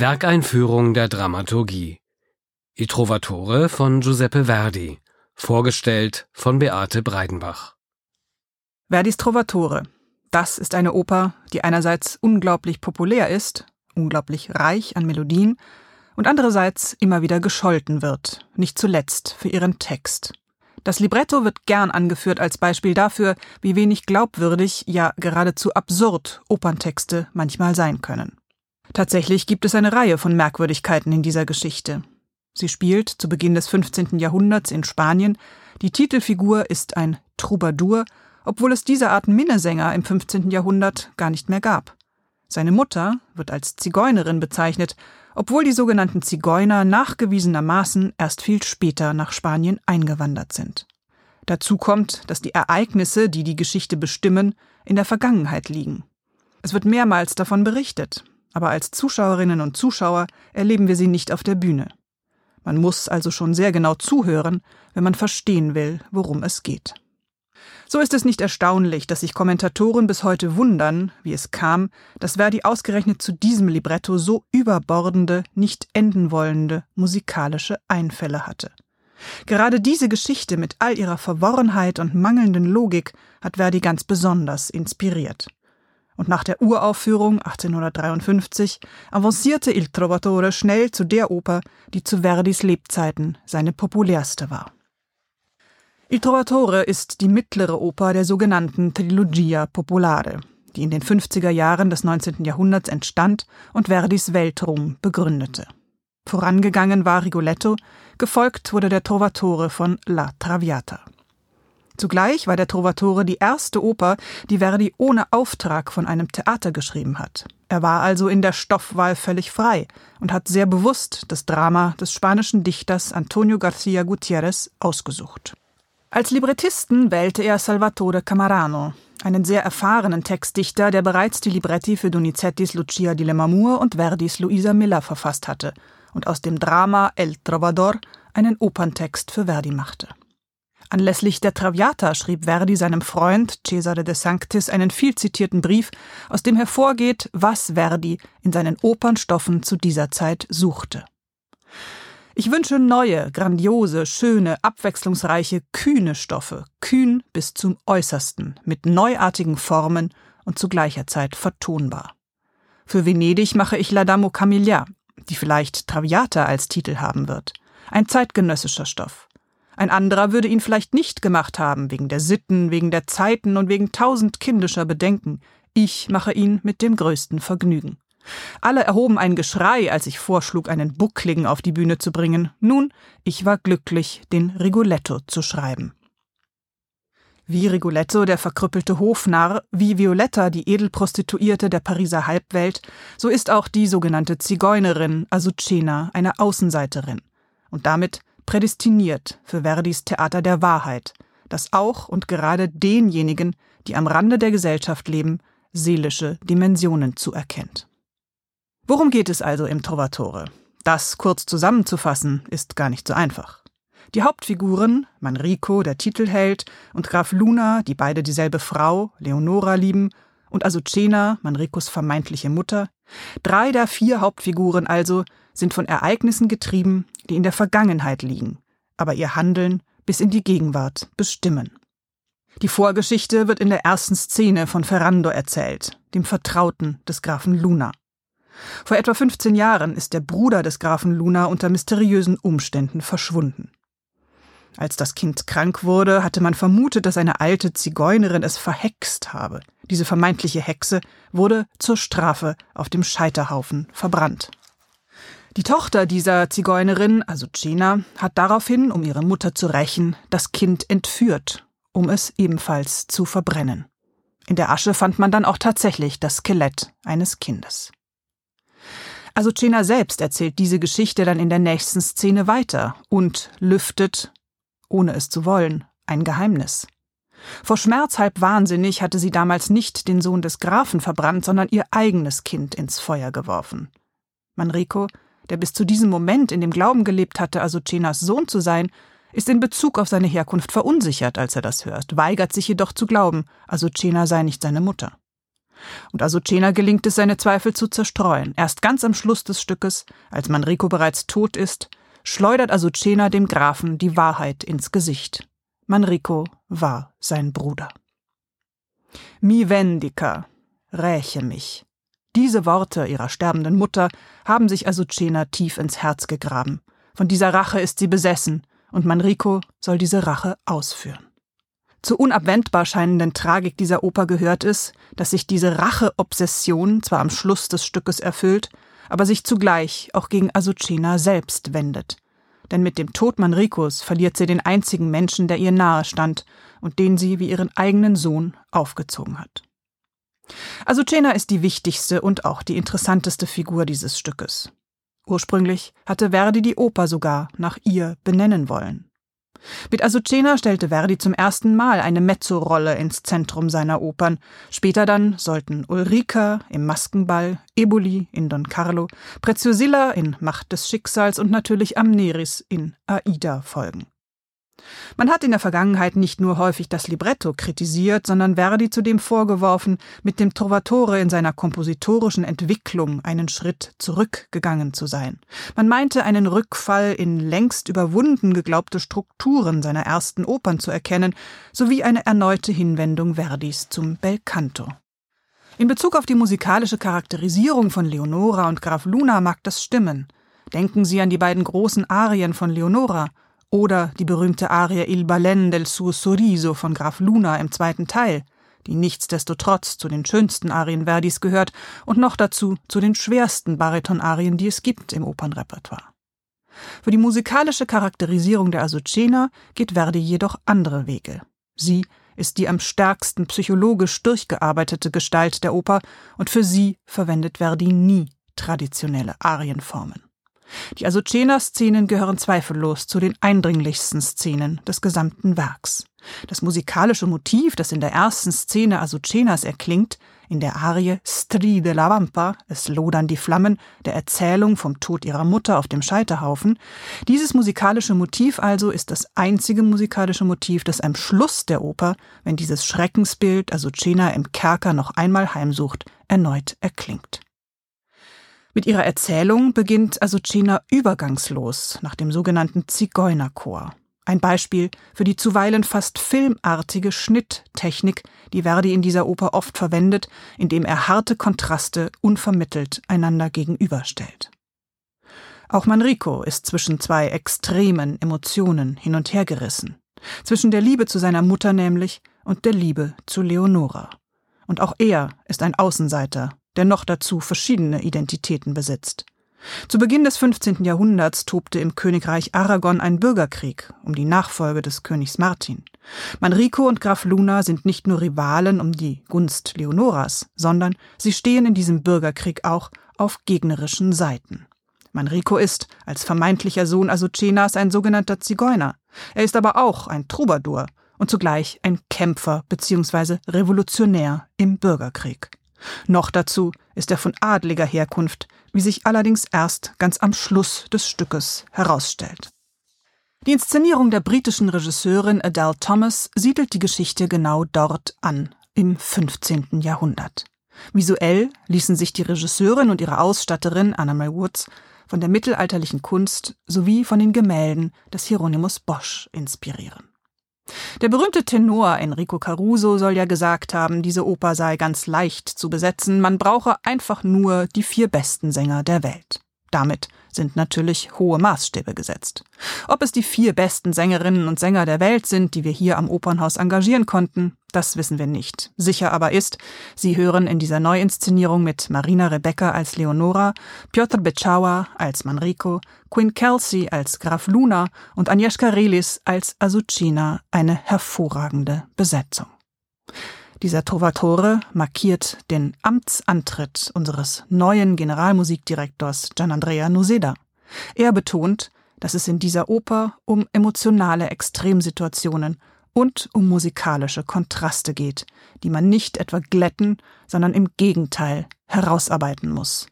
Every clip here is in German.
Werkeinführung der Dramaturgie. I Trovatore von Giuseppe Verdi. Vorgestellt von Beate Breidenbach. Verdis Trovatore. Das ist eine Oper, die einerseits unglaublich populär ist, unglaublich reich an Melodien, und andererseits immer wieder gescholten wird, nicht zuletzt für ihren Text. Das Libretto wird gern angeführt als Beispiel dafür, wie wenig glaubwürdig, ja geradezu absurd Operntexte manchmal sein können. Tatsächlich gibt es eine Reihe von Merkwürdigkeiten in dieser Geschichte. Sie spielt zu Beginn des 15. Jahrhunderts in Spanien. Die Titelfigur ist ein Troubadour, obwohl es diese Art Minnesänger im 15. Jahrhundert gar nicht mehr gab. Seine Mutter wird als Zigeunerin bezeichnet, obwohl die sogenannten Zigeuner nachgewiesenermaßen erst viel später nach Spanien eingewandert sind. Dazu kommt, dass die Ereignisse, die die Geschichte bestimmen, in der Vergangenheit liegen. Es wird mehrmals davon berichtet, aber als Zuschauerinnen und Zuschauer erleben wir sie nicht auf der Bühne. Man muss also schon sehr genau zuhören, wenn man verstehen will, worum es geht. So ist es nicht erstaunlich, dass sich Kommentatoren bis heute wundern, wie es kam, dass Verdi ausgerechnet zu diesem Libretto so überbordende, nicht enden wollende musikalische Einfälle hatte. Gerade diese Geschichte mit all ihrer Verworrenheit und mangelnden Logik hat Verdi ganz besonders inspiriert und nach der Uraufführung 1853 avancierte Il Trovatore schnell zu der Oper, die zu Verdis Lebzeiten seine populärste war. Il Trovatore ist die mittlere Oper der sogenannten Trilogia Popolare, die in den 50er Jahren des 19. Jahrhunderts entstand und Verdis Weltruhm begründete. Vorangegangen war Rigoletto, gefolgt wurde der Trovatore von La Traviata. Zugleich war der Trovatore die erste Oper, die Verdi ohne Auftrag von einem Theater geschrieben hat. Er war also in der Stoffwahl völlig frei und hat sehr bewusst das Drama des spanischen Dichters Antonio García Gutiérrez ausgesucht. Als Librettisten wählte er Salvatore Camarano, einen sehr erfahrenen Textdichter, der bereits die Libretti für Donizettis Lucia di Lammermoor und Verdis Luisa Miller verfasst hatte und aus dem Drama El Trovador einen Operntext für Verdi machte. Anlässlich der Traviata schrieb Verdi seinem Freund Cesare de Sanctis einen viel zitierten Brief, aus dem hervorgeht, was Verdi in seinen Opernstoffen zu dieser Zeit suchte. Ich wünsche neue, grandiose, schöne, abwechslungsreiche, kühne Stoffe, kühn bis zum Äußersten, mit neuartigen Formen und zu gleicher Zeit vertonbar. Für Venedig mache ich La Damo Camilla, die vielleicht Traviata als Titel haben wird. Ein zeitgenössischer Stoff. Ein anderer würde ihn vielleicht nicht gemacht haben, wegen der Sitten, wegen der Zeiten und wegen tausend kindischer Bedenken. Ich mache ihn mit dem größten Vergnügen. Alle erhoben ein Geschrei, als ich vorschlug, einen Buckligen auf die Bühne zu bringen. Nun, ich war glücklich, den Rigoletto zu schreiben. Wie Rigoletto, der verkrüppelte Hofnarr, wie Violetta, die Edelprostituierte der Pariser Halbwelt, so ist auch die sogenannte Zigeunerin Azucena eine Außenseiterin und damit prädestiniert für Verdis Theater der Wahrheit, das auch und gerade denjenigen, die am Rande der Gesellschaft leben, seelische Dimensionen zuerkennt. Worum geht es also im Trovatore? Das kurz zusammenzufassen ist gar nicht so einfach. Die Hauptfiguren, Manrico, der Titelheld, und Graf Luna, die beide dieselbe Frau, Leonora, lieben, und Azucena, Manricos vermeintliche Mutter, drei der vier Hauptfiguren also, sind von Ereignissen getrieben, die in der Vergangenheit liegen, aber ihr Handeln bis in die Gegenwart bestimmen. Die Vorgeschichte wird in der ersten Szene von Ferrando erzählt, dem Vertrauten des Grafen Luna. Vor etwa 15 Jahren ist der Bruder des Grafen Luna unter mysteriösen Umständen verschwunden. Als das Kind krank wurde, hatte man vermutet, dass eine alte Zigeunerin es verhext habe. Diese vermeintliche Hexe wurde zur Strafe auf dem Scheiterhaufen verbrannt. Die Tochter dieser Zigeunerin, also Cena, hat daraufhin, um ihre Mutter zu rächen, das Kind entführt, um es ebenfalls zu verbrennen. In der Asche fand man dann auch tatsächlich das Skelett eines Kindes. Also Cena selbst erzählt diese Geschichte dann in der nächsten Szene weiter und lüftet, ohne es zu wollen, ein Geheimnis. Vor Schmerz halb wahnsinnig hatte sie damals nicht den Sohn des Grafen verbrannt, sondern ihr eigenes Kind ins Feuer geworfen. Manrico der bis zu diesem Moment in dem Glauben gelebt hatte, Azucenas Sohn zu sein, ist in Bezug auf seine Herkunft verunsichert, als er das hört, weigert sich jedoch zu glauben, Azucena sei nicht seine Mutter. Und Azucena gelingt es, seine Zweifel zu zerstreuen. Erst ganz am Schluss des Stückes, als Manrico bereits tot ist, schleudert Azucena dem Grafen die Wahrheit ins Gesicht. Manrico war sein Bruder. Mi vendica, räche mich. Diese Worte ihrer sterbenden Mutter haben sich Azucena tief ins Herz gegraben. Von dieser Rache ist sie besessen, und Manrico soll diese Rache ausführen. Zur unabwendbar scheinenden Tragik dieser Oper gehört es, dass sich diese Rache-Obsession zwar am Schluss des Stückes erfüllt, aber sich zugleich auch gegen Azucena selbst wendet. Denn mit dem Tod Manricos verliert sie den einzigen Menschen, der ihr nahe stand und den sie wie ihren eigenen Sohn aufgezogen hat. Azucena ist die wichtigste und auch die interessanteste Figur dieses Stückes. Ursprünglich hatte Verdi die Oper sogar nach ihr benennen wollen. Mit Azucena stellte Verdi zum ersten Mal eine Mezzo-Rolle ins Zentrum seiner Opern. Später dann sollten Ulrica im Maskenball, Eboli in Don Carlo, Preziosilla in Macht des Schicksals und natürlich Amneris in Aida folgen. Man hat in der Vergangenheit nicht nur häufig das Libretto kritisiert, sondern Verdi zudem vorgeworfen, mit dem Trovatore in seiner kompositorischen Entwicklung einen Schritt zurückgegangen zu sein. Man meinte einen Rückfall in längst überwunden geglaubte Strukturen seiner ersten Opern zu erkennen, sowie eine erneute Hinwendung Verdis zum Belcanto. In Bezug auf die musikalische Charakterisierung von Leonora und Graf Luna mag das stimmen. Denken Sie an die beiden großen Arien von Leonora oder die berühmte Arie Il Balen del suo sorriso von Graf Luna im zweiten Teil, die nichtsdestotrotz zu den schönsten Arien Verdis gehört und noch dazu zu den schwersten Baritonarien, die es gibt im Opernrepertoire. Für die musikalische Charakterisierung der Azucena geht Verdi jedoch andere Wege. Sie ist die am stärksten psychologisch durchgearbeitete Gestalt der Oper und für sie verwendet Verdi nie traditionelle Arienformen. Die Azucena-Szenen gehören zweifellos zu den eindringlichsten Szenen des gesamten Werks. Das musikalische Motiv, das in der ersten Szene Azucenas erklingt, in der Arie Stride la Vampa, es lodern die Flammen, der Erzählung vom Tod ihrer Mutter auf dem Scheiterhaufen, dieses musikalische Motiv also ist das einzige musikalische Motiv, das am Schluss der Oper, wenn dieses Schreckensbild Azucena im Kerker noch einmal heimsucht, erneut erklingt. Mit ihrer Erzählung beginnt Azucena übergangslos nach dem sogenannten Zigeunerchor. Ein Beispiel für die zuweilen fast filmartige Schnitttechnik, die Verdi in dieser Oper oft verwendet, indem er harte Kontraste unvermittelt einander gegenüberstellt. Auch Manrico ist zwischen zwei extremen Emotionen hin und her gerissen. Zwischen der Liebe zu seiner Mutter nämlich und der Liebe zu Leonora. Und auch er ist ein Außenseiter der noch dazu verschiedene Identitäten besitzt. Zu Beginn des 15. Jahrhunderts tobte im Königreich Aragon ein Bürgerkrieg um die Nachfolge des Königs Martin. Manrico und Graf Luna sind nicht nur Rivalen um die Gunst Leonoras, sondern sie stehen in diesem Bürgerkrieg auch auf gegnerischen Seiten. Manrico ist, als vermeintlicher Sohn Azucenas, ein sogenannter Zigeuner. Er ist aber auch ein Troubadour und zugleich ein Kämpfer bzw. Revolutionär im Bürgerkrieg. Noch dazu ist er von adliger Herkunft, wie sich allerdings erst ganz am Schluss des Stückes herausstellt. Die Inszenierung der britischen Regisseurin Adele Thomas siedelt die Geschichte genau dort an, im 15. Jahrhundert. Visuell ließen sich die Regisseurin und ihre Ausstatterin Anna May Woods von der mittelalterlichen Kunst sowie von den Gemälden des Hieronymus Bosch inspirieren. Der berühmte Tenor Enrico Caruso soll ja gesagt haben, diese Oper sei ganz leicht zu besetzen, man brauche einfach nur die vier besten Sänger der Welt. Damit sind natürlich hohe Maßstäbe gesetzt. Ob es die vier besten Sängerinnen und Sänger der Welt sind, die wir hier am Opernhaus engagieren konnten, das wissen wir nicht. Sicher aber ist, sie hören in dieser Neuinszenierung mit Marina Rebecca als Leonora, Piotr Beczawa als Manrico, Quinn Kelsey als Graf Luna und Agnieszka Relis als Azucena eine hervorragende Besetzung. Dieser Trovatore markiert den Amtsantritt unseres neuen Generalmusikdirektors Gianandrea Noseda. Er betont, dass es in dieser Oper um emotionale Extremsituationen und um musikalische Kontraste geht, die man nicht etwa glätten, sondern im Gegenteil herausarbeiten muss.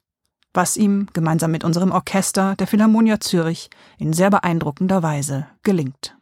Was ihm gemeinsam mit unserem Orchester der Philharmonia Zürich in sehr beeindruckender Weise gelingt.